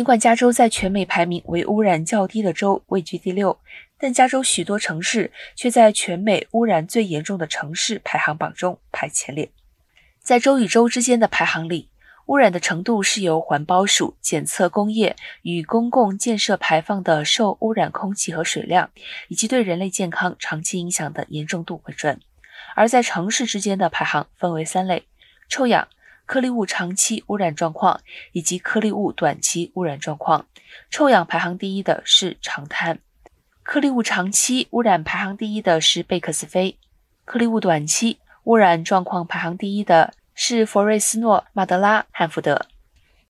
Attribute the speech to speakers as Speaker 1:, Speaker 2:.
Speaker 1: 尽管加州在全美排名为污染较低的州，位居第六，但加州许多城市却在全美污染最严重的城市排行榜中排前列。在州与州之间的排行里，污染的程度是由环保署检测工业与公共建设排放的受污染空气和水量，以及对人类健康长期影响的严重度为准。而在城市之间的排行分为三类：臭氧、颗粒物长期污染状况以及颗粒物短期污染状况。臭氧排行第一的是长滩，颗粒物长期污染排行第一的是贝克斯菲，颗粒物短期污染状况排行第一的是佛瑞斯诺、马德拉、汉福德。